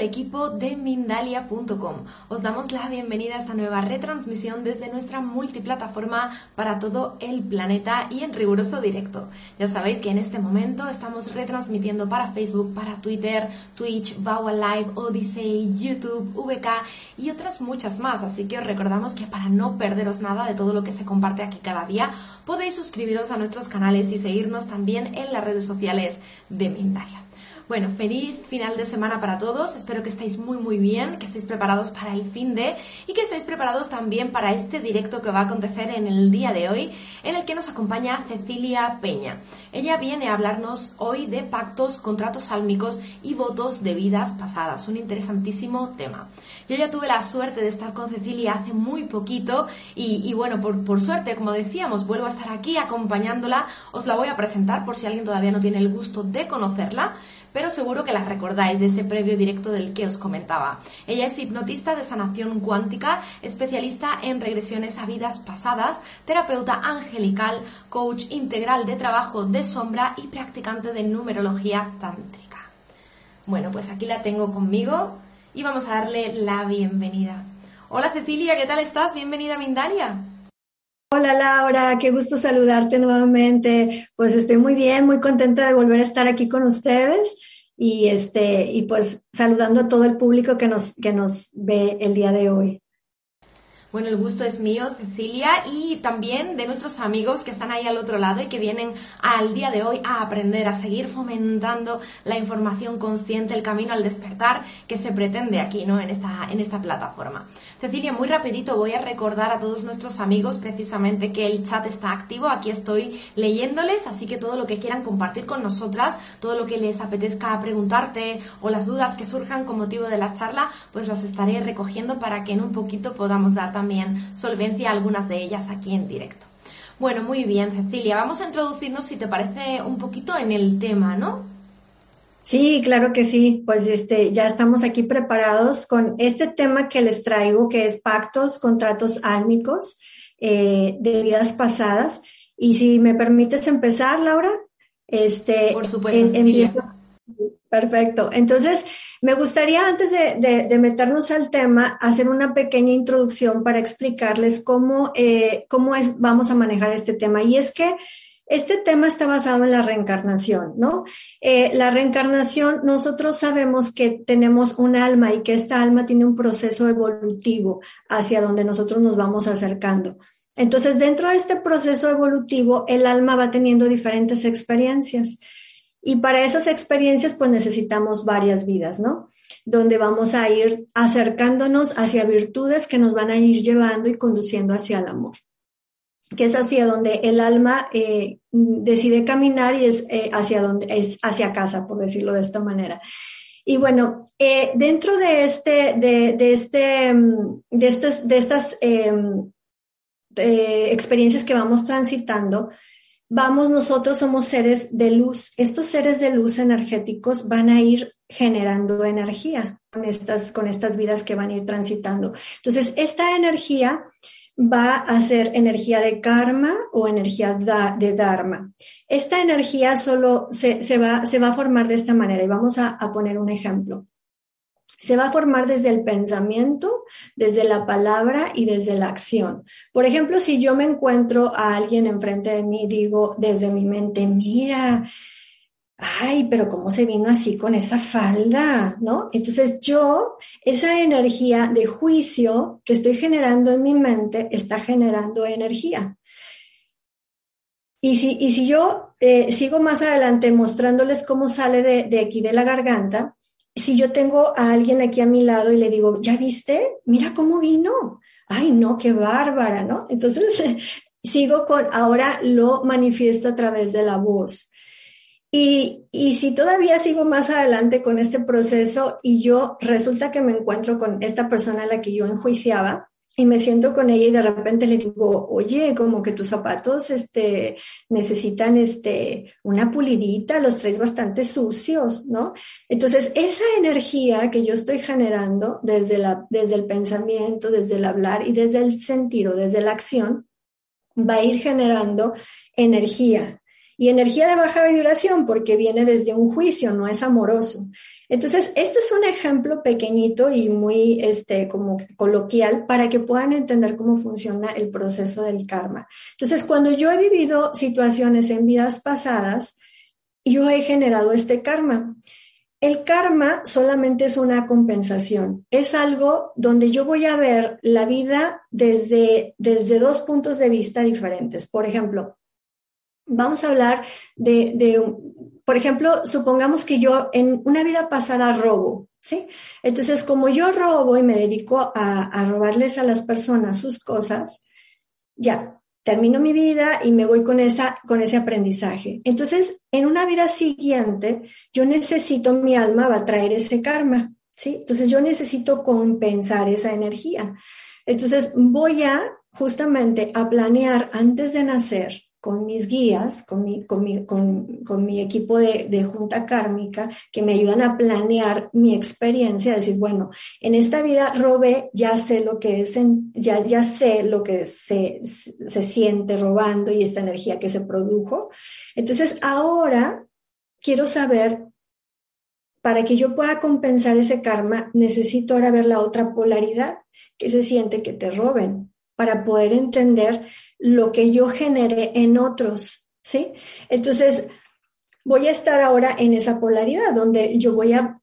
El equipo de Mindalia.com. Os damos la bienvenida a esta nueva retransmisión desde nuestra multiplataforma para todo el planeta y en riguroso directo. Ya sabéis que en este momento estamos retransmitiendo para Facebook, para Twitter, Twitch, Vaua Live, Odyssey, YouTube, VK y otras muchas más. Así que os recordamos que para no perderos nada de todo lo que se comparte aquí cada día, podéis suscribiros a nuestros canales y seguirnos también en las redes sociales de Mindalia. Bueno, feliz final de semana para todos. Espero que estéis muy muy bien, que estéis preparados para el fin de y que estéis preparados también para este directo que va a acontecer en el día de hoy, en el que nos acompaña Cecilia Peña. Ella viene a hablarnos hoy de pactos, contratos sálmicos y votos de vidas pasadas. Un interesantísimo tema. Yo ya tuve la suerte de estar con Cecilia hace muy poquito y, y bueno, por, por suerte, como decíamos, vuelvo a estar aquí acompañándola. Os la voy a presentar por si alguien todavía no tiene el gusto de conocerla pero seguro que la recordáis de ese previo directo del que os comentaba. Ella es hipnotista de sanación cuántica, especialista en regresiones a vidas pasadas, terapeuta angelical, coach integral de trabajo de sombra y practicante de numerología tántrica. Bueno, pues aquí la tengo conmigo y vamos a darle la bienvenida. Hola Cecilia, ¿qué tal estás? Bienvenida a Mindalia. Hola Laura, qué gusto saludarte nuevamente. Pues estoy muy bien, muy contenta de volver a estar aquí con ustedes y este y pues saludando a todo el público que nos que nos ve el día de hoy. Bueno, el gusto es mío, Cecilia, y también de nuestros amigos que están ahí al otro lado y que vienen al día de hoy a aprender, a seguir fomentando la información consciente, el camino al despertar que se pretende aquí, ¿no? En esta, en esta plataforma. Cecilia, muy rapidito voy a recordar a todos nuestros amigos precisamente que el chat está activo. Aquí estoy leyéndoles, así que todo lo que quieran compartir con nosotras, todo lo que les apetezca preguntarte o las dudas que surjan con motivo de la charla, pues las estaré recogiendo para que en un poquito podamos dar también solvencia algunas de ellas aquí en directo. Bueno, muy bien, Cecilia, vamos a introducirnos, si te parece, un poquito en el tema, ¿no? Sí, claro que sí. Pues este, ya estamos aquí preparados con este tema que les traigo, que es pactos, contratos álmicos eh, de vidas pasadas. Y si me permites empezar, Laura, este, por supuesto, en, Perfecto. Entonces, me gustaría antes de, meternos al tema, hacer una pequeña introducción para explicarles cómo, eh, cómo es, vamos a manejar este tema. Y es que este tema está basado en la reencarnación, ¿no? Eh, la reencarnación, nosotros sabemos que tenemos un alma y que esta alma tiene un proceso evolutivo hacia donde nosotros nos vamos acercando. Entonces, dentro de este proceso evolutivo, el alma va teniendo diferentes experiencias. Y para esas experiencias, pues necesitamos varias vidas, ¿no? Donde vamos a ir acercándonos hacia virtudes que nos van a ir llevando y conduciendo hacia el amor. Que es hacia donde el alma eh, decide caminar y es eh, hacia donde es hacia casa, por decirlo de esta manera. Y bueno, eh, dentro de este, de, de este, de estos, de estas em, experiencias que vamos transitando, vamos, nosotros somos seres de luz. Estos seres de luz energéticos van a ir generando energía con estas, con estas vidas que van a ir transitando. Entonces, esta energía va a ser energía de karma o energía de dharma. Esta energía solo se, va, se va a formar de esta manera y vamos a, a poner un ejemplo. Se va a formar desde el pensamiento, desde la palabra y desde la acción. Por ejemplo, si yo me encuentro a alguien enfrente de mí, digo desde mi mente, mira, ay, pero ¿cómo se vino así con esa falda? ¿No? Entonces yo, esa energía de juicio que estoy generando en mi mente está generando energía. Y si, y si yo eh, sigo más adelante mostrándoles cómo sale de, de aquí de la garganta, si yo tengo a alguien aquí a mi lado y le digo, ¿ya viste? Mira cómo vino. Ay, no, qué bárbara, ¿no? Entonces, sigo con, ahora lo manifiesto a través de la voz. Y, y, si todavía sigo más adelante con este proceso y yo resulta que me encuentro con esta persona a la que yo enjuiciaba y me siento con ella y de repente le digo, oye, como que tus zapatos este, necesitan este, una pulidita, los traes bastante sucios, ¿no? Entonces, esa energía que yo estoy generando desde, la, desde el pensamiento, desde el hablar y desde el sentir o desde la acción, va a ir generando energía, y energía de baja vibración porque viene desde un juicio, no es amoroso. Entonces, este es un ejemplo pequeñito y muy este, como coloquial para que puedan entender cómo funciona el proceso del karma. Entonces, cuando yo he vivido situaciones en vidas pasadas, yo he generado este karma. El karma solamente es una compensación, es algo donde yo voy a ver la vida desde, desde dos puntos de vista diferentes. Por ejemplo, vamos a hablar de, por ejemplo, supongamos que yo en una vida pasada robo, ¿sí? Entonces, como yo robo y me dedico a, a robarles a las personas sus cosas, ya, termino mi vida y me voy con, esa, con ese aprendizaje. Entonces, en una vida siguiente, yo necesito, mi alma va a traer ese karma, ¿sí? Entonces, yo necesito compensar esa energía. Entonces, voy a justamente a planear antes de nacer con mis guías, con mi, con mi, con, mi equipo de, de, junta kármica, que me ayudan a planear mi experiencia, decir, bueno, en esta vida robé, ya sé lo que es, ya, ya sé lo que se, se siente robando y esta energía que se produjo. Entonces, ahora quiero saber, para que yo pueda compensar ese karma, necesito ahora ver la otra polaridad, que se siente que te roben, para poder entender lo que yo generé en otros, ¿sí? Entonces, voy a estar ahora en esa polaridad donde yo voy a,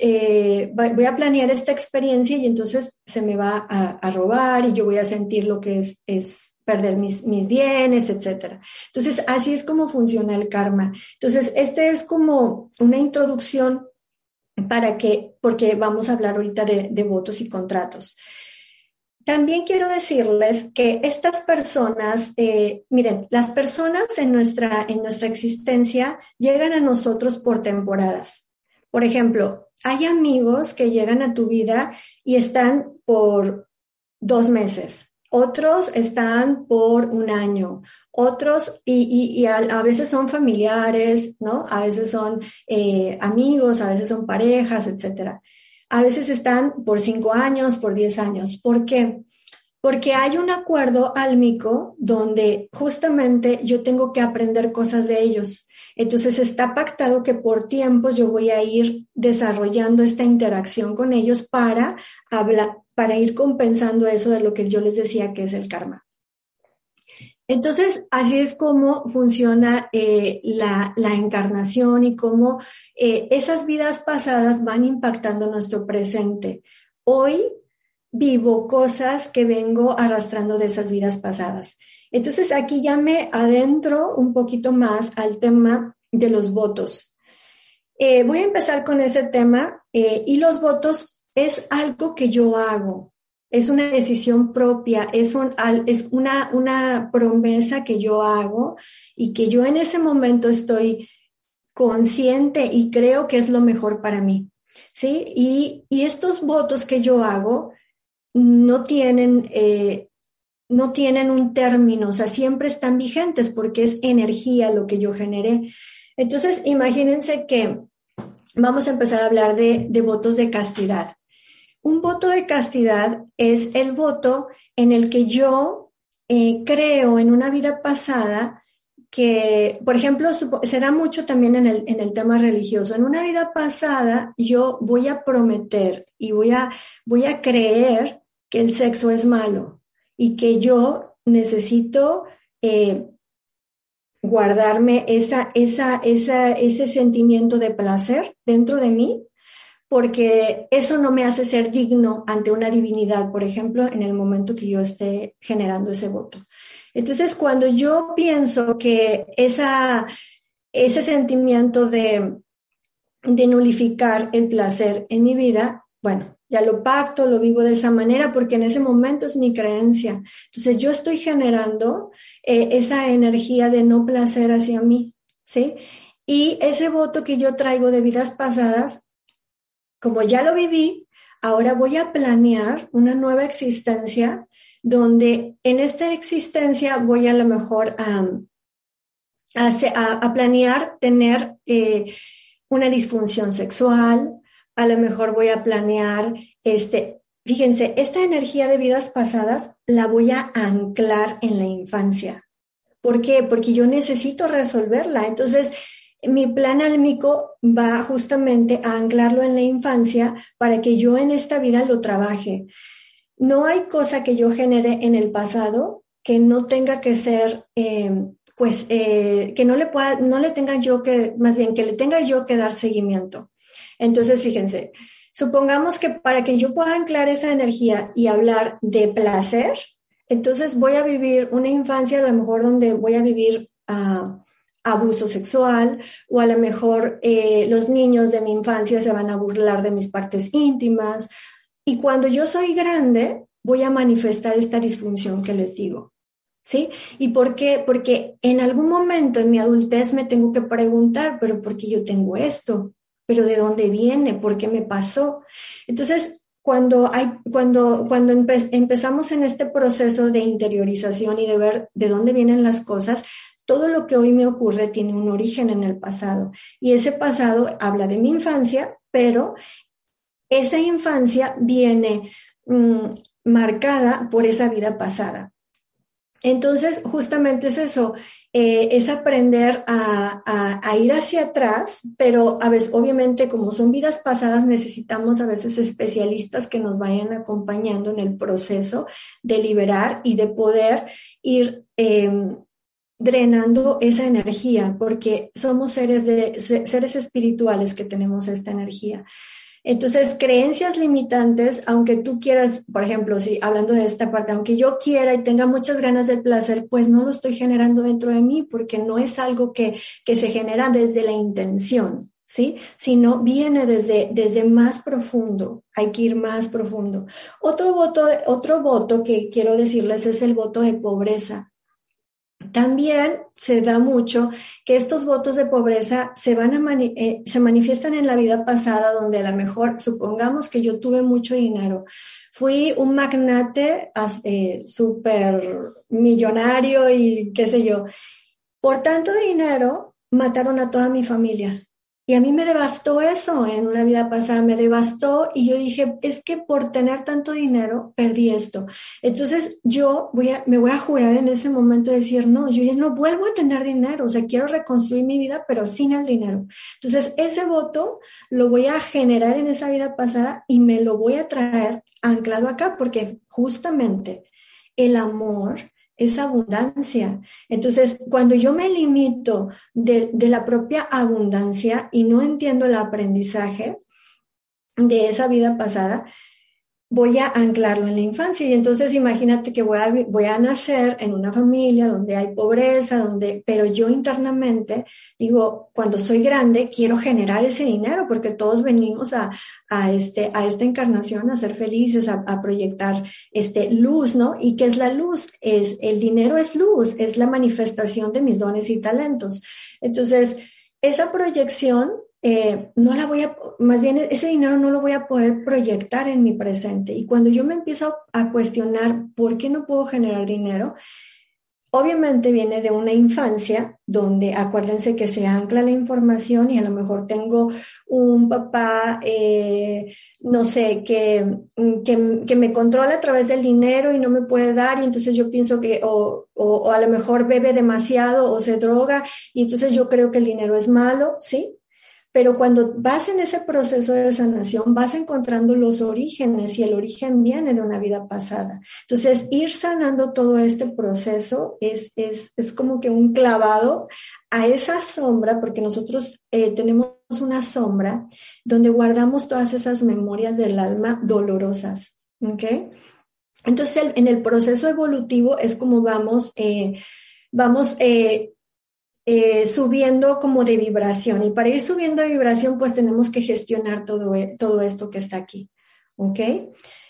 eh, voy a planear esta experiencia y entonces se me va a, robar y yo voy a sentir lo que es, es perder mis, mis bienes, etcétera. Entonces, así es como funciona el karma. Entonces, este es como una introducción para que, porque vamos a hablar ahorita de votos y contratos. También quiero decirles que estas personas, eh, miren, las personas en nuestra, en nuestra existencia llegan a nosotros por temporadas. Por ejemplo, hay amigos que llegan a tu vida y están por dos meses, otros están por un año, otros, y, a, veces son familiares, ¿no? A veces son eh, amigos, a veces son parejas, etcétera a veces están por cinco años, por diez años. ¿Por qué? Porque hay un acuerdo álmico donde justamente yo tengo que aprender cosas de ellos. Entonces está pactado que por tiempos yo voy a ir desarrollando esta interacción con ellos para hablar, para ir compensando eso de lo que yo les decía que es el karma. Entonces, así es como funciona eh, la, encarnación y cómo eh, esas vidas pasadas van impactando nuestro presente. Hoy vivo cosas que vengo arrastrando de esas vidas pasadas. Entonces, aquí ya me adentro un poquito más al tema de los votos. Eh, voy a empezar con ese tema y los votos es algo que yo hago es una decisión propia, es, es una, una promesa que yo hago y que yo en ese momento estoy consciente y creo que es lo mejor para mí. ¿Sí? Y, estos votos que yo hago no tienen, eh, no tienen un término, o sea, siempre están vigentes porque es energía lo que yo generé. Entonces, imagínense que vamos a empezar a hablar de, de votos de castidad. Un voto de castidad es el voto en el que yo eh, creo en una vida pasada que, por ejemplo, se da mucho también en el, en el tema religioso. En una vida pasada yo voy a prometer y voy a, voy a creer que el sexo es malo y que yo necesito eh, guardarme esa, esa, esa, ese sentimiento de placer dentro de mí, porque eso no me hace ser digno ante una divinidad, por ejemplo, en el momento que yo esté generando ese voto. Entonces, cuando yo pienso que esa, ese sentimiento de, de nulificar el placer en mi vida, bueno, ya lo pacto, lo vivo de esa manera porque en ese momento es mi creencia. Entonces yo estoy generando eh, esa energía de no placer hacia mí, ¿sí? Y ese voto que yo traigo de vidas pasadas, como ya lo viví, ahora voy a planear una nueva existencia donde en esta existencia voy a lo mejor a, a, planear tener eh, una disfunción sexual, a lo mejor voy a planear, este, fíjense, esta energía de vidas pasadas la voy a anclar en la infancia. ¿Por qué? Porque yo necesito resolverla. Entonces, mi plan álmico va justamente a anclarlo en la infancia para que yo en esta vida lo trabaje. No hay cosa que yo genere en el pasado que no tenga que ser, em, pues, eh, que no le pueda, no le tenga yo que, más bien que le tenga yo que dar seguimiento. Entonces, fíjense, supongamos que para que yo pueda anclar esa energía y hablar de placer, entonces voy a vivir una infancia a lo mejor donde voy a vivir ah, abuso sexual o a lo mejor eh, los niños de mi infancia se van a burlar de mis partes íntimas y cuando yo soy grande voy a manifestar esta disfunción que les digo. ¿Sí? ¿Y por qué? Porque en algún momento en mi adultez me tengo que preguntar, pero ¿por qué yo tengo esto? pero ¿de dónde viene? ¿Por qué me pasó? Entonces, cuando, hay, cuando, cuando empezamos en este proceso de interiorización y de ver de dónde vienen las cosas, todo lo que hoy me ocurre tiene un origen en el pasado. Y ese pasado habla de mi infancia, pero esa infancia viene mm, marcada por esa vida pasada. Entonces, justamente es eso, eh, es aprender a, ir hacia atrás, pero a veces, obviamente, como son vidas pasadas, necesitamos a veces especialistas que nos vayan acompañando en el proceso de liberar y de poder ir em, drenando esa energía, porque somos seres, de, seres espirituales que tenemos esta energía. Entonces, creencias limitantes, aunque tú quieras, por ejemplo, si hablando de esta parte, aunque yo quiera y tenga muchas ganas del placer, pues no lo estoy generando dentro de mí porque no es algo que, que se genera desde la intención, ¿sí? Sino viene desde, desde más profundo. Hay que ir más profundo. Otro voto, otro voto que quiero decirles es el voto de pobreza. También se da mucho que estos votos de pobreza se, van a eh, se manifiestan en la vida pasada, donde a lo mejor, supongamos que yo tuve mucho dinero, fui un magnate eh, súper millonario y qué sé yo. Por tanto dinero, mataron a toda mi familia. Y a mí me devastó eso en una vida pasada, me devastó y yo dije, es que por tener tanto dinero perdí esto. Entonces yo voy me voy a jurar en ese momento de decir, no, yo ya no vuelvo a tener dinero, o sea, quiero reconstruir mi vida, pero sin el dinero. Entonces ese voto lo voy a generar en esa vida pasada y me lo voy a traer anclado acá, porque justamente el amor esa abundancia. Entonces, cuando yo me limito de, de, la propia abundancia y no entiendo el aprendizaje de esa vida pasada, voy a anclarlo en la infancia. Y entonces imagínate que voy a, voy a nacer en una familia donde hay pobreza, donde, pero yo internamente digo, cuando soy grande, quiero generar ese dinero porque todos venimos a, a, este, a esta encarnación a ser felices, a, proyectar este, luz, ¿no? ¿Y qué es la luz? Es, el dinero es luz, es la manifestación de mis dones y talentos. Entonces, esa proyección eh, no la voy a, más bien ese dinero no lo voy a poder proyectar en mi presente. Y cuando yo me empiezo a cuestionar por qué no puedo generar dinero, Obviamente viene de una infancia donde acuérdense que se ancla la información y a lo mejor tengo un papá, eh, no sé, que, que, me controla a través del dinero y no me puede dar y entonces yo pienso que o, o a lo mejor bebe demasiado o se droga y entonces yo creo que el dinero es malo, ¿sí? Pero cuando vas en ese proceso de sanación, vas encontrando los orígenes y el origen viene de una vida pasada. Entonces, ir sanando todo este proceso es, es, es como que un clavado a esa sombra, porque nosotros eh, tenemos una sombra donde guardamos todas esas memorias del alma dolorosas. ¿Ok? Entonces, en el proceso evolutivo es como vamos, eh, vamos eh, eh, subiendo como de vibración. Y para ir subiendo de vibración, pues tenemos que gestionar todo, e, todo esto que está aquí. ¿Ok?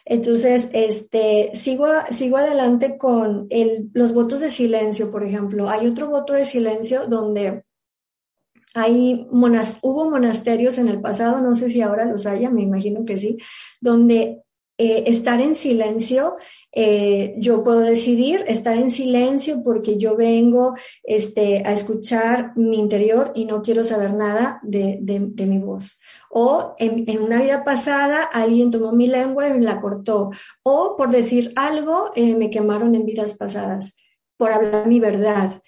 Entonces, este, sigo, sigo adelante con el, los votos de silencio, por ejemplo. Hay otro voto de silencio donde hay hubo monasterios en el pasado, no sé si ahora los haya, me imagino que sí, donde eh, estar en silencio eh, yo puedo decidir estar en silencio porque yo vengo este, a escuchar mi interior y no quiero saber nada de, mi voz. O en, en, una vida pasada alguien tomó mi lengua y me la cortó. O por decir algo eh, me quemaron en vidas pasadas, por hablar mi verdad.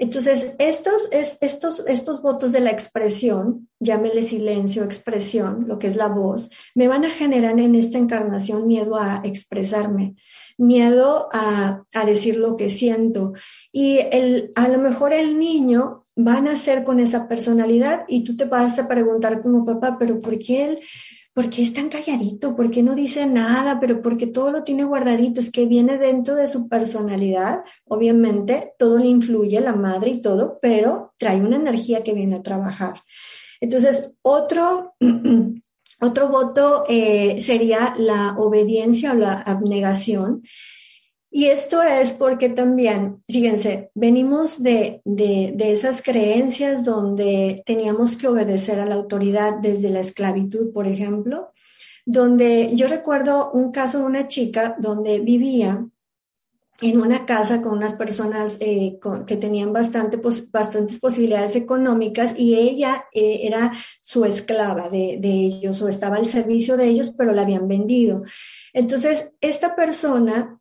Entonces, estos, estos, estos votos de la expresión, llámele silencio, expresión, lo que es la voz, me van a generar en esta encarnación miedo a expresarme, miedo a, decir lo que siento. Y el, a lo mejor el niño va a nacer con esa personalidad y tú te vas a preguntar como papá, pero ¿por qué él? ¿por qué es tan calladito? ¿Por qué no dice nada? Pero porque todo lo tiene guardadito, es que viene dentro de su personalidad, obviamente, todo le influye, la madre y todo, pero trae una energía que viene a trabajar. Entonces, otro, otro voto eh, sería la obediencia o la abnegación. Y esto es porque también, fíjense, venimos de, de, de, esas creencias donde teníamos que obedecer a la autoridad desde la esclavitud, por ejemplo, donde yo recuerdo un caso de una chica donde vivía en una casa con unas personas eh, que tenían bastante, bastantes posibilidades económicas y ella eh, era su esclava de, de ellos o estaba al servicio de ellos, pero la habían vendido. Entonces, esta persona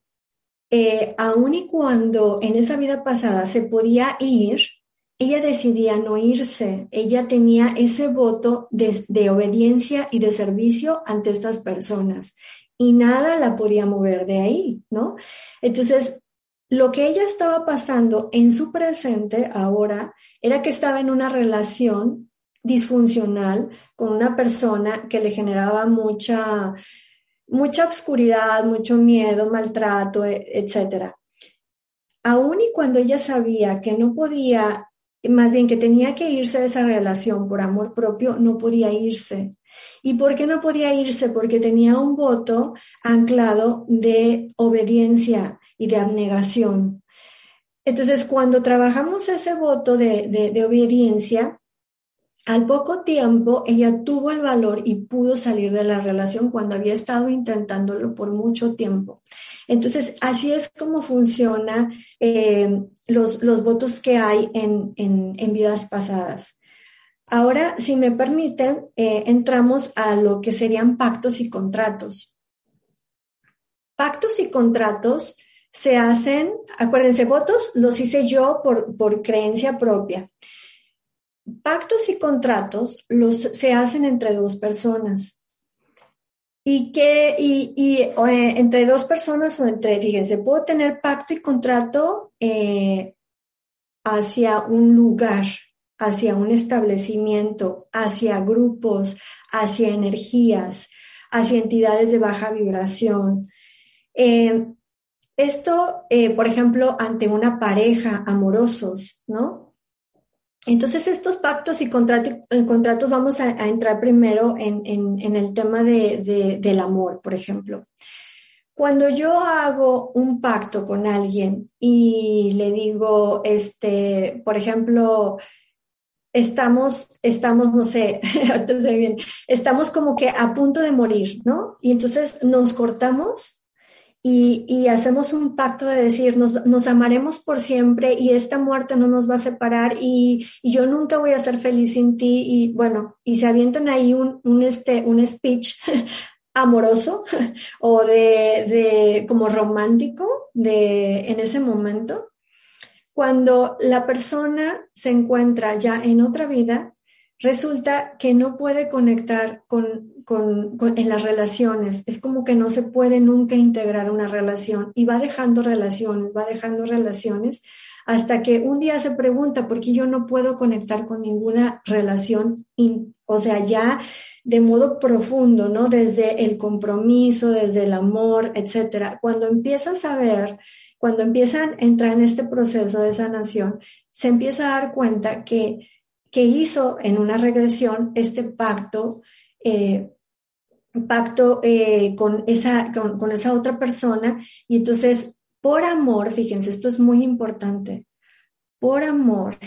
eh, aun y cuando en esa vida pasada se podía ir, ella decidía no irse. Ella tenía ese voto de, de, obediencia y de servicio ante estas personas y nada la podía mover de ahí, ¿no? Entonces, lo que ella estaba pasando en su presente ahora era que estaba en una relación disfuncional con una persona que le generaba mucha mucha obscuridad, mucho miedo, maltrato, e, etcétera. Aún y cuando ella sabía que no podía, más bien que tenía que irse de esa relación por amor propio, no podía irse. ¿Y por qué no podía irse? Porque tenía un voto anclado de obediencia y de abnegación. Entonces, cuando trabajamos ese voto de, de obediencia, al poco tiempo, ella tuvo el valor y pudo salir de la relación cuando había estado intentándolo por mucho tiempo. Entonces, así es como funciona eh, los, los, votos que hay en, en, vidas pasadas. Ahora, si me permiten, eh, entramos a lo que serían pactos y contratos. Pactos y contratos se hacen, acuérdense, votos los hice yo por, por creencia propia. Pactos y contratos los, se hacen entre dos personas. Y que, y, eh, entre dos personas o entre, fíjense, puedo tener pacto y contrato eh, hacia un lugar, hacia un establecimiento, hacia grupos, hacia energías, hacia entidades de baja vibración. Eh, esto, por ejemplo, ante una pareja amorosos, ¿no? Entonces, estos pactos y contratos vamos a, entrar primero en, el tema del amor, por ejemplo. Cuando yo hago un pacto con alguien y le digo, este, por ejemplo, estamos, estamos, no sé, ahorita se bien, estamos como que a punto de morir, ¿no? Y entonces nos cortamos y, hacemos un pacto de decir, nos, amaremos por siempre y esta muerte no nos va a separar y, yo nunca voy a ser feliz sin ti y bueno, y se avientan ahí un, un, este, un speech amoroso o de, de, como romántico de, en ese momento. Cuando la persona se encuentra ya en otra vida, resulta que no puede conectar con, en las relaciones. Es como que no se puede nunca integrar una relación y va dejando relaciones, va dejando relaciones hasta que un día se pregunta por qué yo no puedo conectar con ninguna relación, o sea, ya de modo profundo, ¿no? Desde el compromiso, desde el amor, etcétera. Cuando empiezas a ver, cuando empiezan a entrar en este proceso de sanación, se empieza a dar cuenta que que hizo en una regresión este pacto, eh, pacto eh, con, esa, con, esa otra persona. Y entonces, por amor, fíjense, esto es muy importante, por amor,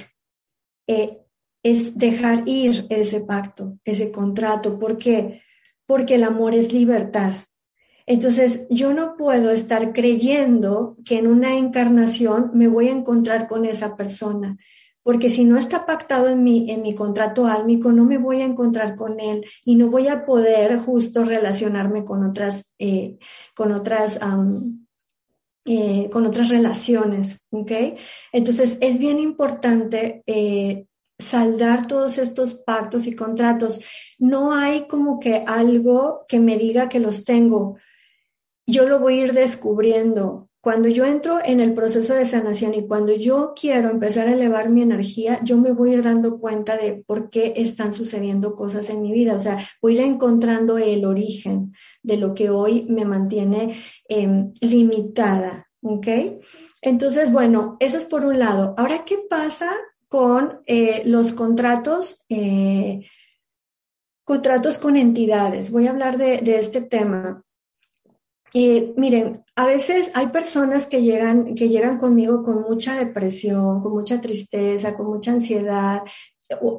eh, es dejar ir ese pacto, ese contrato. ¿Por qué? Porque el amor es libertad. Entonces, yo no puedo estar creyendo que en una encarnación me voy a encontrar con esa persona porque si no está pactado en mi, en mi contrato álmico, no me voy a encontrar con él y no voy a poder justo relacionarme con otras, eh, con otras, eh, con otras relaciones, ¿ok? Entonces es bien importante eh, saldar todos estos pactos y contratos. No hay como que algo que me diga que los tengo. Yo lo voy a ir descubriendo cuando yo entro en el proceso de sanación y cuando yo quiero empezar a elevar mi energía, yo me voy a ir dando cuenta de por qué están sucediendo cosas en mi vida. O sea, voy a ir encontrando el origen de lo que hoy me mantiene em, limitada. ¿Ok? Entonces, bueno, eso es por un lado. Ahora, ¿qué pasa con eh, los contratos? Eh, contratos con entidades. Voy a hablar de, de este tema. Eh, miren, a veces hay personas que llegan, que llegan conmigo con mucha depresión, con mucha tristeza, con mucha ansiedad,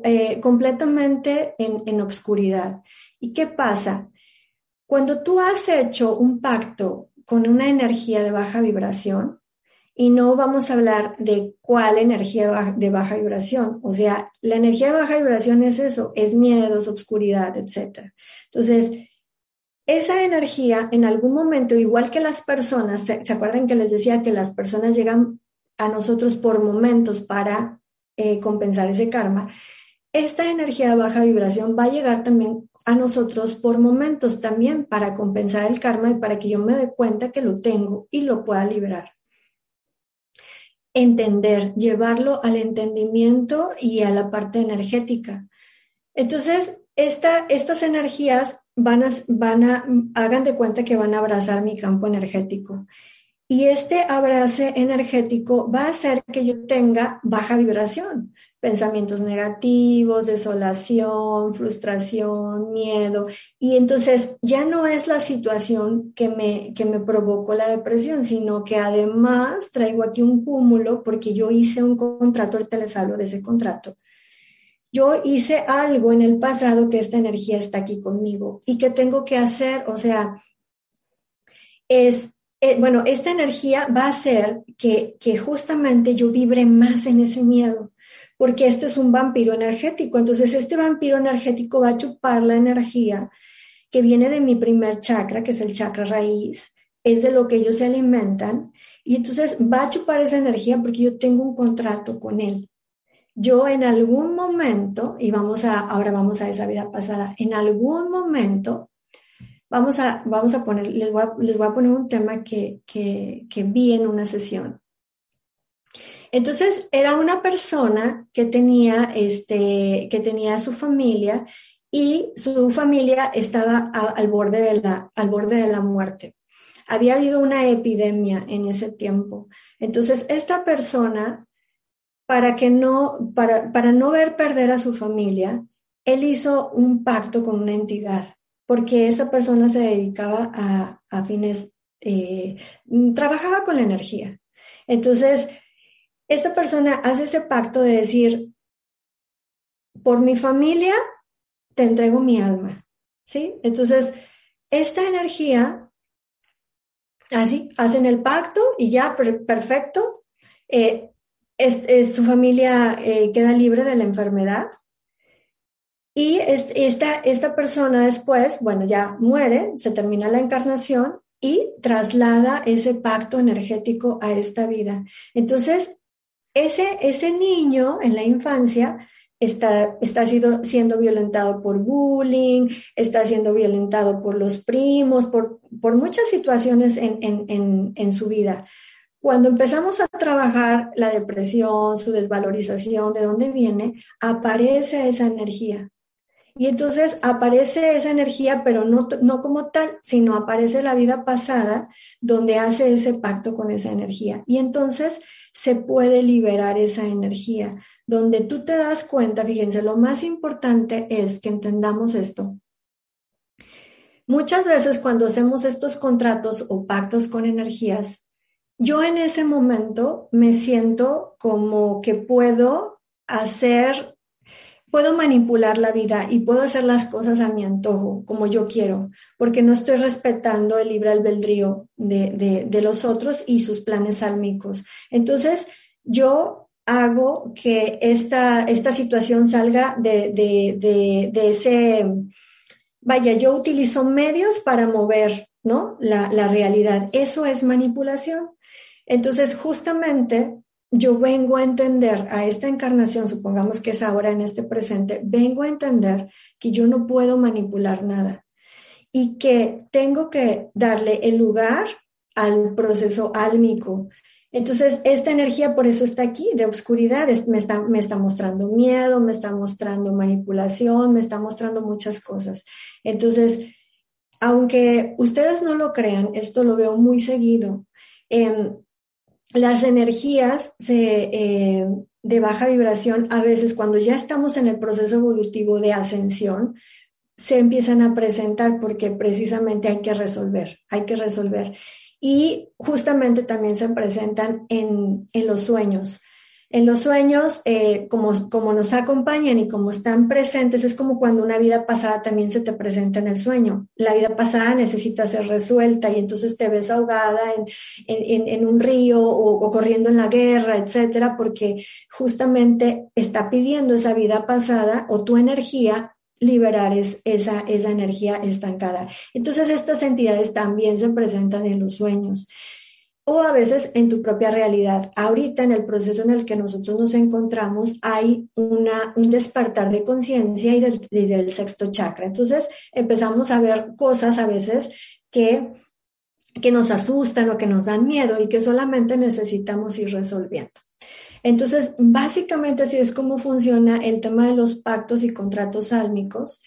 eh, completamente en, en obscuridad. ¿Y qué pasa? Cuando tú has hecho un pacto con una energía de baja vibración, y no vamos a hablar de cuál energía de baja vibración, o sea, la energía de baja vibración es eso, es miedos, obscuridad, etc. Entonces, esa energía en algún momento, igual que las personas, ¿se, acuerdan que les decía que las personas llegan a nosotros por momentos para eh, compensar ese karma? Esta energía de baja vibración va a llegar también a nosotros por momentos también para compensar el karma y para que yo me dé cuenta que lo tengo y lo pueda liberar. Entender, llevarlo al entendimiento y a la parte energética. Entonces, estas energías van a, van a, hagan de cuenta que van a abrazar mi campo energético. Y este abrace energético va a hacer que yo tenga baja vibración, pensamientos negativos, desolación, frustración, miedo. Y entonces ya no es la situación que me, que me provocó la depresión, sino que además traigo aquí un cúmulo porque yo hice un contrato, ahorita les hablo de ese contrato, yo hice algo en el pasado que esta energía está aquí conmigo y que tengo que hacer, o sea, es, eh, bueno, esta energía va a hacer que, que justamente yo vibre más en ese miedo, porque este es un vampiro energético, entonces este vampiro energético va a chupar la energía que viene de mi primer chakra, que es el chakra raíz, es de lo que ellos se alimentan, y entonces va a chupar esa energía porque yo tengo un contrato con él yo en algún momento, y vamos a, ahora vamos a esa vida pasada, en algún momento, vamos a, vamos a poner, les voy a, les voy a poner un tema que, que, vi en una sesión. Entonces, era una persona que tenía, este, que tenía su familia y su familia estaba al, borde de la, al borde de la muerte. Había habido una epidemia en ese tiempo. Entonces, esta persona para que no, para, para no ver perder a su familia, él hizo un pacto con una entidad, porque esa persona se dedicaba a, a fines, eh, trabajaba con la energía. Entonces, esta persona hace ese pacto de decir, por mi familia te entrego mi alma, ¿sí? Entonces, esta energía Así, hacen el pacto y ya, perfecto. Eh, su familia eh, queda libre de la enfermedad. Y esta, esta persona después, bueno, ya muere, se termina la encarnación y traslada ese pacto energético a esta vida. Entonces, ese, ese niño en la infancia está, está sido, siendo violentado por bullying, está siendo violentado por los primos, por, por muchas situaciones en, en, en, su vida. Cuando empezamos a trabajar la depresión, su desvalorización, de dónde viene, aparece esa energía. Y entonces aparece esa energía, pero no, no como tal, sino aparece la vida pasada donde hace ese pacto con esa energía. Y entonces se puede liberar esa energía donde tú te das cuenta, fíjense, lo más importante es que entendamos esto. Muchas veces cuando hacemos estos contratos o pactos con energías, yo en ese momento me siento como que puedo hacer, puedo manipular la vida y puedo hacer las cosas a mi antojo, como yo quiero, porque no estoy respetando el libre albedrío de, de, los otros y sus planes sálmicos. Entonces, yo hago que esta, esta situación salga de, de, de, ese, vaya, yo utilizo medios para mover, ¿no? La, la realidad. Eso es manipulación. Entonces, justamente yo vengo a entender a esta encarnación, supongamos que es ahora en este presente, vengo a entender que yo no puedo manipular nada y que tengo que darle el lugar al proceso álmico entonces, esta energía por eso está aquí, de oscuridad, me está, me está mostrando miedo, me está mostrando manipulación, me está mostrando muchas cosas. Entonces, aunque ustedes no lo crean, esto lo veo muy seguido. Las energías eh, de baja vibración, a veces cuando ya estamos en el proceso evolutivo de ascensión, se empiezan a presentar porque precisamente hay que resolver, hay que resolver y justamente también se presentan en, en los sueños. En los sueños, eh, como, como nos acompañan y como están presentes, es como cuando una vida pasada también se te presenta en el sueño. La vida pasada necesita ser resuelta y entonces te ves ahogada en, en, un río o, corriendo en la guerra, etcétera, porque justamente está pidiendo esa vida pasada o tu energía liberar esa, esa energía estancada. Entonces, estas entidades también se presentan en los sueños o a veces en tu propia realidad. Ahorita en el proceso en el que nosotros nos encontramos hay una, un despertar de conciencia y del, sexto chakra. Entonces empezamos a ver cosas a veces que, que nos asustan o que nos dan miedo y que solamente necesitamos ir resolviendo. Entonces, básicamente así es como funciona el tema de los pactos y contratos sálmicos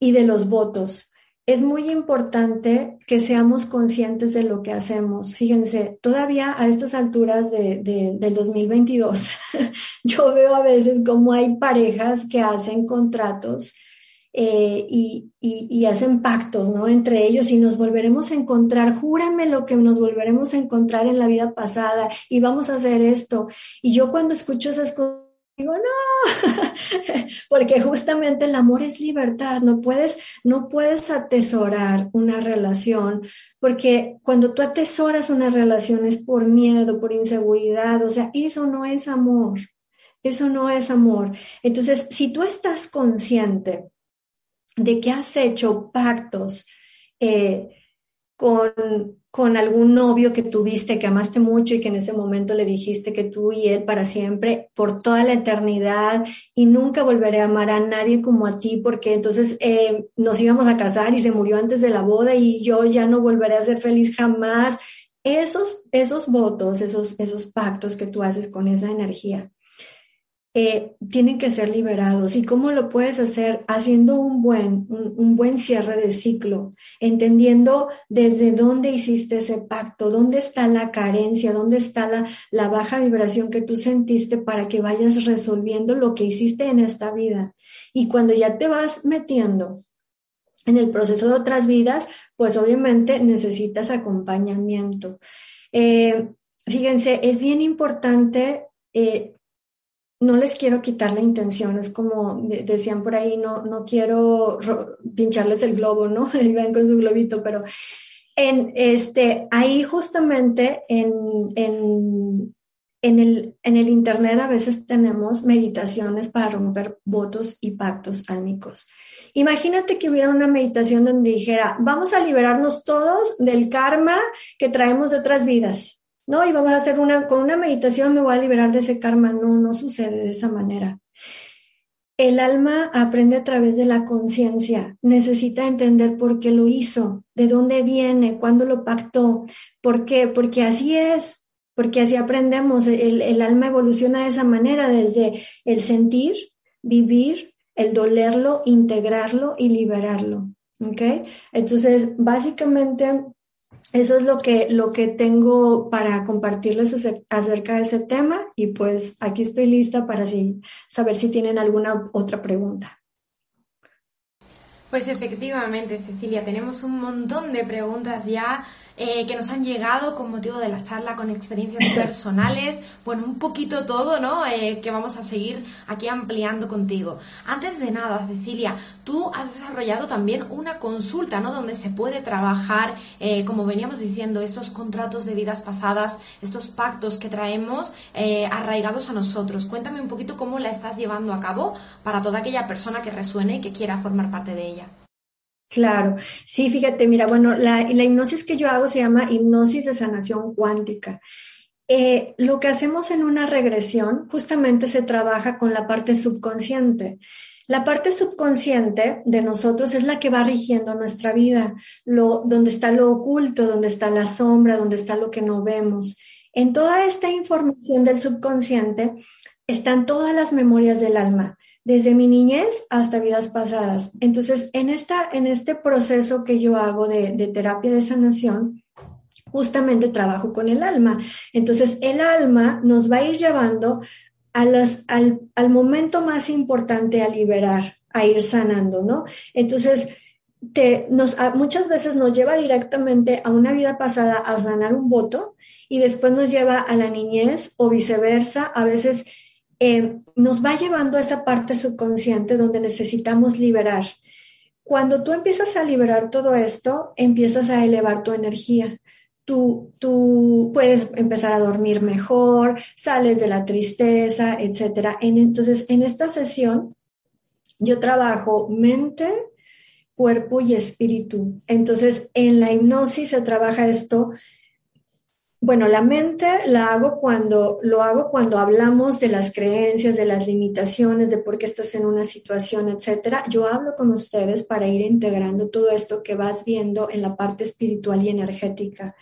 y de los votos. Es muy importante que seamos conscientes de lo que hacemos. Fíjense, todavía a estas alturas de, del 2022, yo veo a veces como hay parejas que hacen contratos eh, y, y, hacen pactos, ¿no? Entre ellos y nos volveremos a encontrar, júrame lo que nos volveremos a encontrar en la vida pasada y vamos a hacer esto. Y yo cuando escucho esas cosas, digo, no, porque justamente el amor es libertad, no puedes, no puedes atesorar una relación, porque cuando tú atesoras una relación es por miedo, por inseguridad, o sea, eso no es amor. Eso no es amor. Entonces, si tú estás consciente de que has hecho pactos eh, con, con, algún novio que tuviste, que amaste mucho y que en ese momento le dijiste que tú y él para siempre, por toda la eternidad, y nunca volveré a amar a nadie como a ti, porque entonces eh, nos íbamos a casar y se murió antes de la boda y yo ya no volveré a ser feliz jamás. Esos, esos votos, esos, esos pactos que tú haces con esa energía, eh, tienen que ser liberados. ¿Y cómo lo puedes hacer? Haciendo un buen, un, buen cierre de ciclo, entendiendo desde dónde hiciste ese pacto, dónde está la carencia, dónde está la, la baja vibración que tú sentiste para que vayas resolviendo lo que hiciste en esta vida. Y cuando ya te vas metiendo en el proceso de otras vidas, pues obviamente necesitas acompañamiento. Eh, fíjense, es bien importante eh, no les quiero quitar la intención, es como decían por ahí, no, no quiero pincharles el globo, ¿no? Y ven con su globito, pero En este, ahí justamente en, en, en, el, en el Internet a veces tenemos meditaciones para romper votos y pactos álmicos. Imagínate que hubiera una meditación donde dijera, vamos a liberarnos todos del karma que traemos de otras vidas, ¿no? Y vamos a hacer una, con una meditación me voy a liberar de ese karma. No, no sucede de esa manera. El alma aprende a través de la conciencia, necesita entender por qué lo hizo, de dónde viene, cuándo lo pactó, por qué, porque así es, porque así aprendemos, el, el alma evoluciona de esa manera, desde el sentir, vivir, el dolerlo, integrarlo y liberarlo. ¿Ok? Entonces, básicamente, eso es lo que, lo que tengo para compartirles acerca de ese tema y pues aquí estoy lista para saber si tienen alguna otra pregunta. Pues efectivamente, Cecilia, tenemos un montón de preguntas ya eh, que nos han llegado con motivo de la charla, con experiencias personales, bueno, un poquito todo, ¿no? Eh, que vamos a seguir aquí ampliando contigo. Antes de nada, Cecilia, tú has desarrollado también una consulta, ¿no? Donde se puede trabajar, eh, como veníamos diciendo, estos contratos de vidas pasadas, estos pactos que traemos arraigados a nosotros. Cuéntame un poquito cómo la estás llevando a cabo para toda aquella persona que resuene y que quiera formar parte de ella. Claro, sí, fíjate, mira, bueno, la, hipnosis que yo hago se llama hipnosis de sanación cuántica. Eh, lo que hacemos en una regresión justamente se trabaja con la parte subconsciente. La parte subconsciente de nosotros es la que va rigiendo nuestra vida, lo, donde está lo oculto, donde está la sombra, donde está lo que no vemos. En toda esta información del subconsciente están todas las memorias del alma desde mi niñez hasta vidas pasadas. Entonces, en, esta, en este proceso que yo hago de, terapia de sanación, justamente trabajo con el alma. Entonces, el alma nos va a ir llevando a al, al, momento más importante a liberar, a ir sanando, ¿no? Entonces, te, nos, muchas veces nos lleva directamente a una vida pasada a sanar un voto y después nos lleva a la niñez o viceversa. A veces eh, nos va llevando a esa parte subconsciente donde necesitamos liberar. Cuando tú empiezas a liberar todo esto, empiezas a elevar tu energía. Tú, tú puedes empezar a dormir mejor, sales de la tristeza, etc. entonces, en esta sesión, yo trabajo mente, cuerpo y espíritu. Entonces, en la hipnosis se trabaja esto bueno, la mente la hago cuando, lo hago cuando hablamos de las creencias, de las limitaciones, de por qué estás en una situación, etcétera. Yo hablo con ustedes para ir integrando todo esto que vas viendo en la parte espiritual y energética.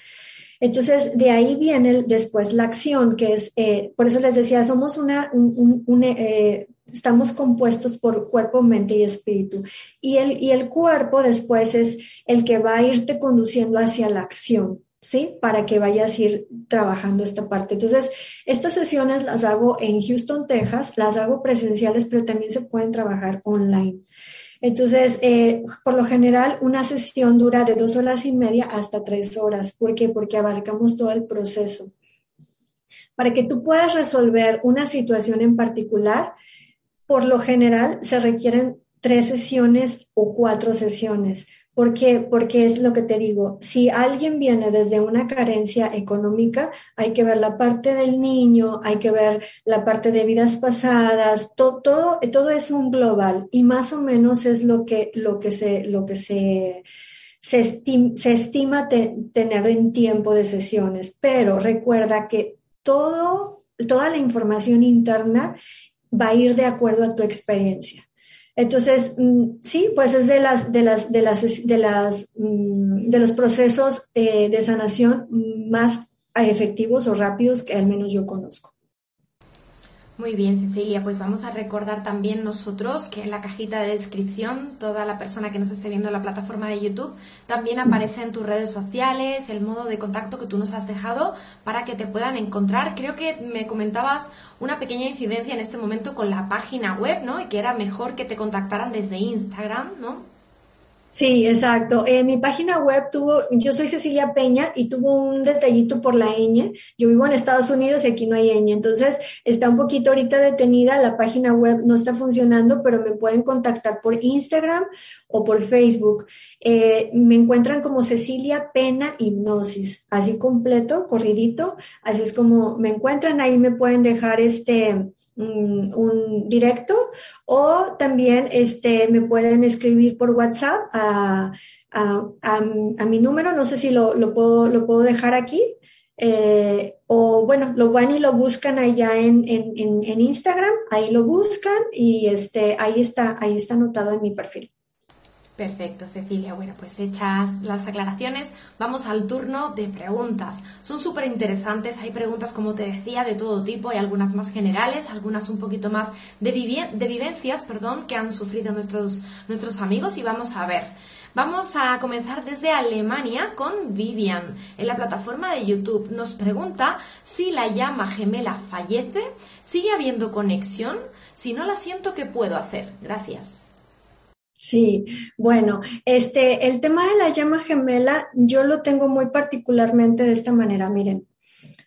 Entonces, de ahí viene después la acción, que es, eh, por eso les decía, somos una, un, eh, estamos compuestos por cuerpo, mente y espíritu. Y el, y el cuerpo después es el que va a irte conduciendo hacia la acción. ¿Sí? Para que vayas a ir trabajando esta parte. Entonces, estas sesiones las hago en Houston, Texas, las hago presenciales, pero también se pueden trabajar online. Entonces, eh, por lo general, una sesión dura de dos horas y media hasta tres horas. ¿Por qué? Porque abarcamos todo el proceso. Para que tú puedas resolver una situación en particular, por lo general se requieren tres sesiones o cuatro sesiones. ¿Por qué? Porque es lo que te digo, si alguien viene desde una carencia económica, hay que ver la parte del niño, hay que ver la parte de vidas pasadas, todo, todo, todo es un global y más o menos es lo que, lo que se, lo que se, se, estima, tener en tiempo de sesiones. Pero recuerda que todo, toda la información interna va a ir de acuerdo a tu experiencia. Entonces, mm, sí, pues es de las, de las, de las, de las, mm, de los procesos eh, de sanación más efectivos o rápidos que al menos yo conozco. Muy bien, Cecilia, pues vamos a recordar también nosotros que en la cajita de descripción, toda la persona que nos esté viendo en la plataforma de YouTube, también aparece en tus redes sociales, el modo de contacto que tú nos has dejado para que te puedan encontrar. Creo que me comentabas una pequeña incidencia en este momento con la página web, ¿no? Y que era mejor que te contactaran desde Instagram, ¿no? Sí, exacto. En mi página web tuvo, yo soy Cecilia Peña y tuvo un detallito por la ñ. Yo vivo en Estados Unidos y aquí no hay ñ. Entonces está un poquito ahorita detenida, la página web no está funcionando, pero me pueden contactar por Instagram o por Facebook. Eh, me encuentran como Cecilia Pena Hipnosis, así completo, corridito. Así es como me encuentran, ahí me pueden dejar este un, directo o también este, me pueden escribir por WhatsApp a, mi número, no sé si lo, puedo, lo puedo dejar aquí. Eh, o bueno, lo van y lo buscan allá en, en, en, Instagram, ahí lo buscan y este, ahí está, ahí está anotado en mi perfil. Perfecto, Cecilia. Bueno, pues hechas las aclaraciones, vamos al turno de preguntas. Son súper interesantes, hay preguntas, como te decía, de todo tipo, hay algunas más generales, algunas un poquito más de, de vivencias, perdón, que han sufrido nuestros, nuestros amigos y vamos a ver. Vamos a comenzar desde Alemania con Vivian. En la plataforma de YouTube nos pregunta si la llama gemela fallece, sigue habiendo conexión, si no la siento, ¿qué puedo hacer? Gracias. Sí, bueno, este, el tema de la llama gemela, yo lo tengo muy particularmente de esta manera. Miren,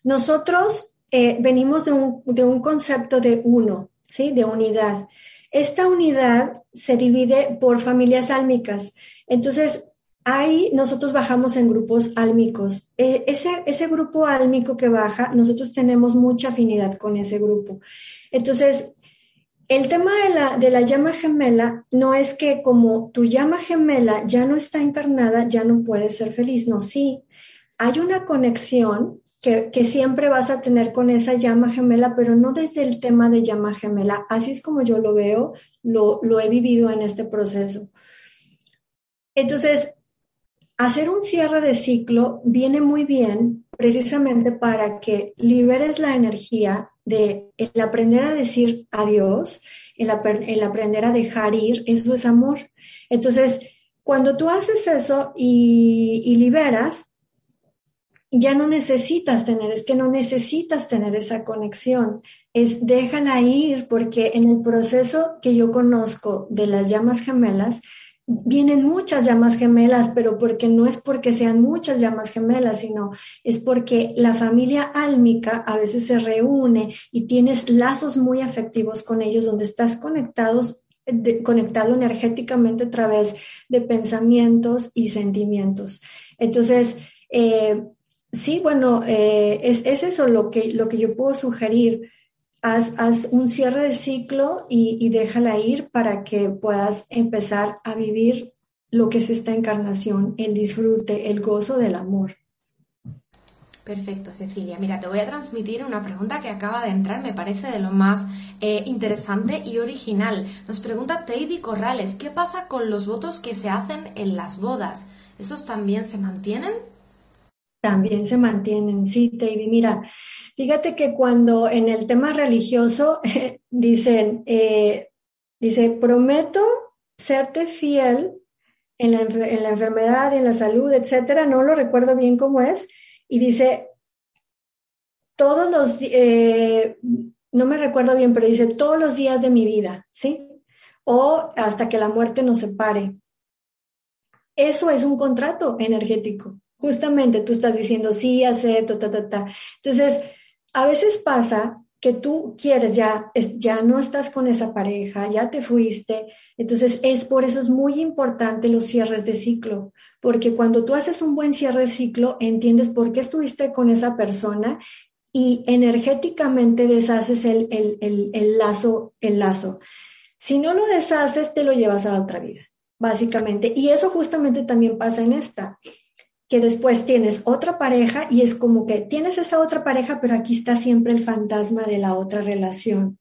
nosotros eh, venimos de un, de un concepto de uno, ¿sí? De unidad. Esta unidad se divide por familias álmicas. Entonces, ahí nosotros bajamos en grupos álmicos. E, ese, ese grupo álmico que baja, nosotros tenemos mucha afinidad con ese grupo. Entonces, el tema de la, de la llama gemela no es que como tu llama gemela ya no está encarnada, ya no puedes ser feliz. No, sí, hay una conexión que, siempre vas a tener con esa llama gemela, pero no desde el tema de llama gemela. Así es como yo lo veo, lo, lo he vivido en este proceso. Entonces, hacer un cierre de ciclo viene muy bien precisamente para que liberes la energía de el aprender a decir adiós, el, aprender a dejar ir, eso es amor. Entonces, cuando tú haces eso y, y liberas, ya no necesitas tener, es que no necesitas tener esa conexión, es déjala ir porque en el proceso que yo conozco de las llamas gemelas, vienen muchas llamas gemelas, pero porque no es porque sean muchas llamas gemelas, sino es porque la familia álmica a veces se reúne y tienes lazos muy afectivos con ellos donde estás conectados conectado energéticamente a través de pensamientos y sentimientos. Entonces, eh, sí, bueno, eh, es, es, eso lo que, lo que yo puedo sugerir haz, un cierre de ciclo y, déjala ir para que puedas empezar a vivir lo que es esta encarnación, el disfrute, el gozo del amor. Perfecto, Cecilia. Mira, te voy a transmitir una pregunta que acaba de entrar, me parece de lo más eh, interesante y original. Nos pregunta Teidy Corrales, ¿qué pasa con los votos que se hacen en las bodas? ¿Esos también se mantienen? También se mantienen, sí, Teidy. Mira, Fíjate que cuando en el tema religioso dicen, eh, dice, prometo serte fiel en la, en la enfermedad, en la salud, etcétera, no lo recuerdo bien cómo es, y dice, todos los, eh, no me recuerdo bien, pero dice, todos los días de mi vida, ¿sí? O hasta que la muerte nos separe. Eso es un contrato energético. Justamente tú estás diciendo, sí, acepto, ta, ta, ta. Entonces, a veces pasa que tú quieres ya, ya no estás con esa pareja, ya te fuiste. Entonces, es por eso es muy importante los cierres de ciclo, porque cuando tú haces un buen cierre de ciclo, entiendes por qué estuviste con esa persona y energéticamente deshaces el, el lazo, el lazo. Si no lo deshaces, te lo llevas a otra vida, básicamente. Y eso justamente también pasa en esta que después tienes otra pareja y es como que tienes esa otra pareja, pero aquí está siempre el fantasma de la otra relación.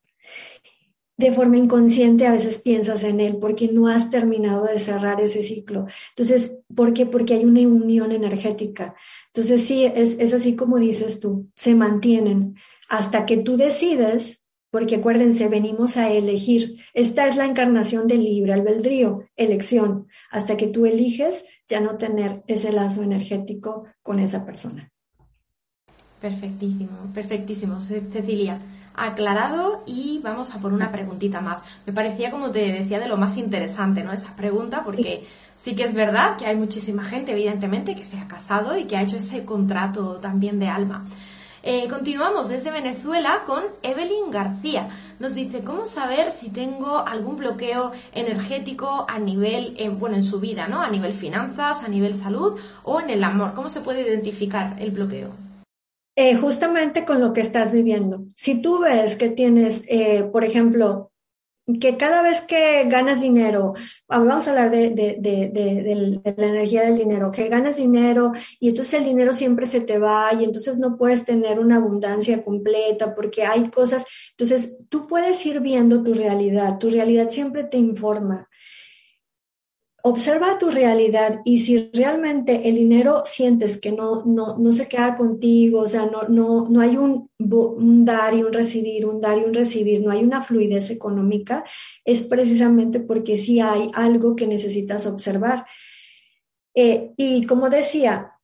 De forma inconsciente a veces piensas en él porque no has terminado de cerrar ese ciclo. Entonces, ¿por qué? Porque hay una unión energética. Entonces, sí, es, es así como dices tú, se mantienen hasta que tú decides porque acuérdense, venimos a elegir. Esta es la encarnación del libre albedrío, elección, hasta que tú eliges ya no tener ese lazo energético con esa persona. Perfectísimo, perfectísimo, Cecilia. aclarado y vamos a por una preguntita más. Me parecía, como te decía, de lo más interesante, ¿no? Esa pregunta, porque sí que es verdad que hay muchísima gente, evidentemente, que se ha casado y que ha hecho ese contrato también de alma. Eh, continuamos desde Venezuela con Evelyn García. Nos dice, ¿cómo saber si tengo algún bloqueo energético a nivel, bueno, en su vida, ¿no? A nivel finanzas, a nivel salud o en el amor. ¿Cómo se puede identificar el bloqueo? Eh, justamente con lo que estás viviendo. Si tú ves que tienes, eh, por ejemplo, que cada vez que ganas dinero, vamos a hablar de, la energía del dinero, que ganas dinero y entonces el dinero siempre se te va y entonces no puedes tener una abundancia completa porque hay cosas, entonces tú puedes ir viendo tu realidad, tu realidad siempre te informa observa tu realidad y si realmente el dinero sientes que no, no, no se queda contigo, o sea, no, no, no hay un, dar y un recibir, un dar y un recibir, no hay una fluidez económica, es precisamente porque sí hay algo que necesitas observar. Eh, y como decía,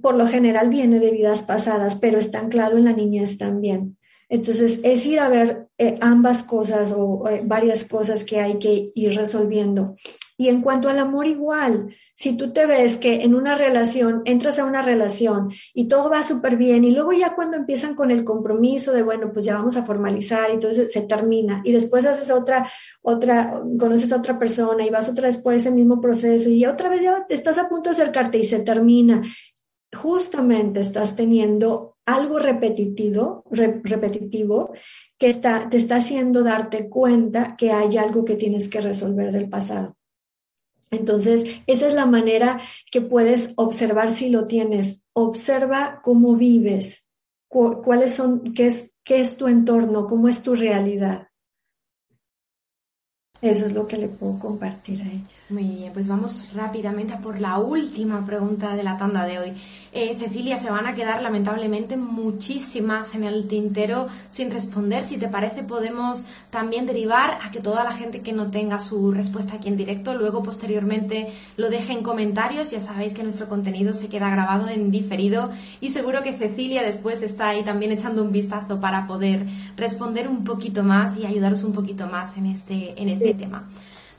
por lo general viene de vidas pasadas, pero está anclado en la niñez también. Entonces, es ir a ver eh, ambas cosas o eh, varias cosas que hay que ir resolviendo. Y en cuanto al amor igual, si tú te ves que en una relación, entras a una relación y todo va súper bien y luego ya cuando empiezan con el compromiso de, bueno, pues ya vamos a formalizar y entonces se termina y después haces otra, otra, conoces a otra persona y vas otra vez por ese mismo proceso y otra vez ya estás a punto de acercarte y se termina. Justamente estás teniendo algo repetitivo, repetitivo que está, te está haciendo darte cuenta que hay algo que tienes que resolver del pasado. Entonces, esa es la manera que puedes observar si lo tienes. Observa cómo vives, cuáles son, qué es, qué es tu entorno, cómo es tu realidad. Eso es lo que le puedo compartir a ella. Muy bien, pues vamos rápidamente a por la última pregunta de la tanda de hoy. Eh, Cecilia, se van a quedar lamentablemente muchísimas en el tintero sin responder. Si te parece, podemos también derivar a que toda la gente que no tenga su respuesta aquí en directo, luego posteriormente lo deje en comentarios. Ya sabéis que nuestro contenido se queda grabado en diferido y seguro que Cecilia después está ahí también echando un vistazo para poder responder un poquito más y ayudaros un poquito más en este, en este tema.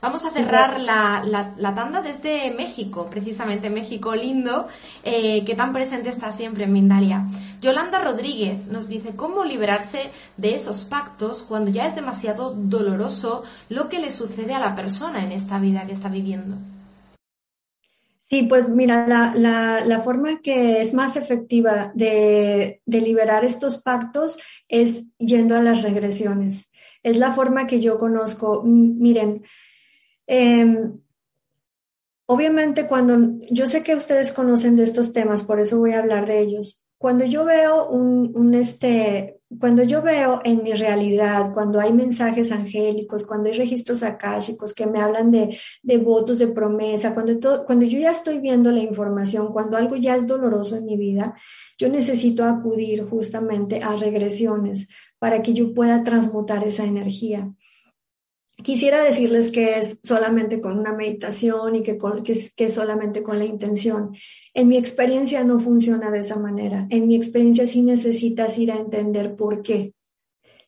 Vamos a cerrar la, tanda desde México, precisamente México lindo, eh, que tan presente está siempre en Mindalia. Yolanda Rodríguez nos dice cómo liberarse de esos pactos cuando ya es demasiado doloroso lo que le sucede a la persona en esta vida que está viviendo. Sí, pues mira, la, forma que es más efectiva de, de, liberar estos pactos es yendo a las regresiones. Es la forma que yo conozco. Miren, Em, obviamente cuando, yo sé que ustedes conocen de estos temas, por eso voy a hablar de ellos. Cuando yo veo un, este, cuando yo veo en mi realidad, cuando hay mensajes angélicos, cuando hay registros akáshicos que me hablan de, de votos de promesa, cuando, todo, cuando yo ya estoy viendo la información, cuando algo ya es doloroso en mi vida, yo necesito acudir justamente a regresiones para que yo pueda transmutar esa energía. Quisiera decirles que es solamente con una meditación y que, es, solamente con la intención. En mi experiencia no funciona de esa manera. En mi experiencia sí necesitas ir a entender por qué.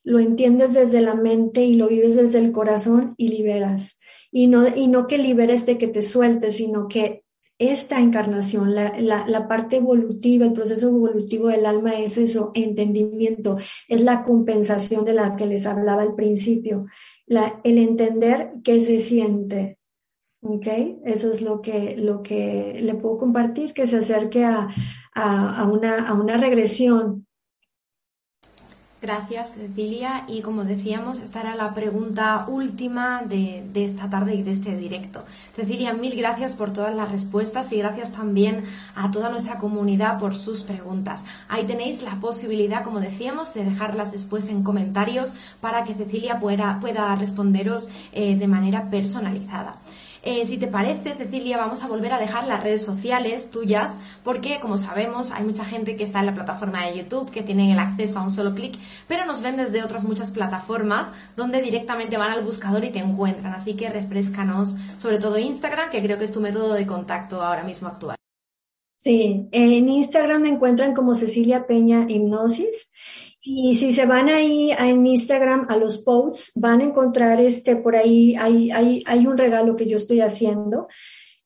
Lo entiendes desde la mente y lo vives desde el corazón y liberas. Y no, y no que liberes de que te sueltes, sino que esta encarnación, la, la, parte evolutiva, el proceso evolutivo del alma es eso, entendimiento, es la compensación de la que les hablaba al principio el entender qué se siente. ¿Ok? Eso es lo que, lo que le puedo compartir, que se acerque a, a, una, a una regresión Gracias, Cecilia. Y como decíamos, esta era la pregunta última de, de, esta tarde y de este directo. Cecilia, mil gracias por todas las respuestas y gracias también a toda nuestra comunidad por sus preguntas. Ahí tenéis la posibilidad, como decíamos, de dejarlas después en comentarios para que Cecilia pueda, pueda responderos eh, de manera personalizada. Eh, si te parece, Cecilia, vamos a volver a dejar las redes sociales tuyas, porque como sabemos, hay mucha gente que está en la plataforma de YouTube, que tienen el acceso a un solo clic, pero nos ven desde otras muchas plataformas donde directamente van al buscador y te encuentran. Así que refrescanos, sobre todo Instagram, que creo que es tu método de contacto ahora mismo actual. Sí, en Instagram me encuentran como Cecilia Peña Hipnosis Y si se van ahí en Instagram a los posts, van a encontrar este por ahí, hay, hay, hay un regalo que yo estoy haciendo.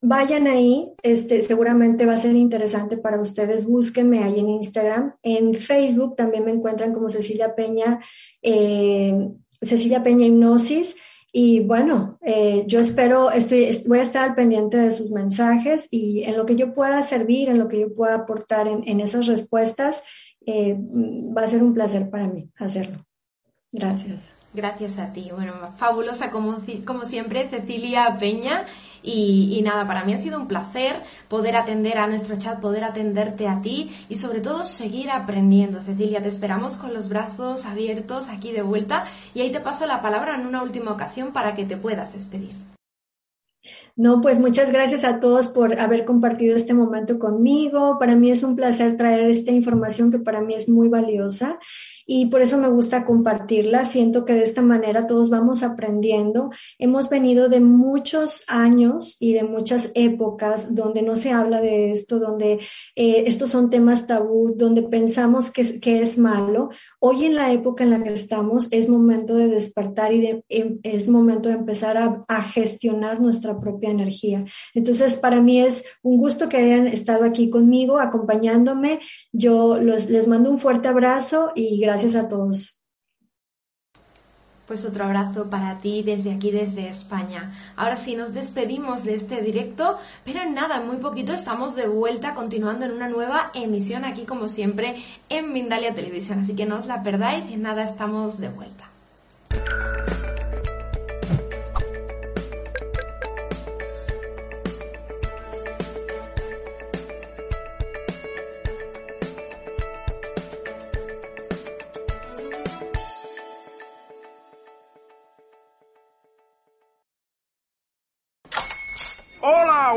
Vayan ahí, este, seguramente va a ser interesante para ustedes. Búsquenme ahí en Instagram. En Facebook también me encuentran como Cecilia Peña, eh, Cecilia Peña Hipnosis. Y bueno, eh, yo espero, estoy, voy a estar al pendiente de sus mensajes y en lo que yo pueda servir, en lo que yo pueda aportar en, en esas respuestas, eh, va a ser un placer para mí hacerlo. Gracias. Gracias a ti. Bueno, fabulosa como, como siempre, Cecilia Peña. Y, y, nada, para mí ha sido un placer poder atender a nuestro chat, poder atenderte a ti y sobre todo seguir aprendiendo. Cecilia, te esperamos con los brazos abiertos aquí de vuelta y ahí te paso la palabra en una última ocasión para que te puedas despedir. No, pues muchas gracias a todos por haber compartido este momento conmigo. Para mí es un placer traer esta información que para mí es muy valiosa y por eso me gusta compartirla. Siento que de esta manera todos vamos aprendiendo. Hemos venido de muchos años y de muchas épocas donde no se habla de esto, donde eh, estos son temas tabú, donde pensamos que, que, es malo. Hoy en la época en la que estamos es momento de despertar y de, em, es momento de empezar a, a gestionar nuestra propia energía. Entonces, para mí es un gusto que hayan estado aquí conmigo, acompañándome. Yo los, les mando un fuerte abrazo y gracias Gracias a todos. Pues otro abrazo para ti desde aquí, desde España. Ahora sí, nos despedimos de este directo, pero nada, muy poquito estamos de vuelta continuando en una nueva emisión aquí como siempre en Mindalia Televisión. Así que no os la perdáis y nada estamos de vuelta.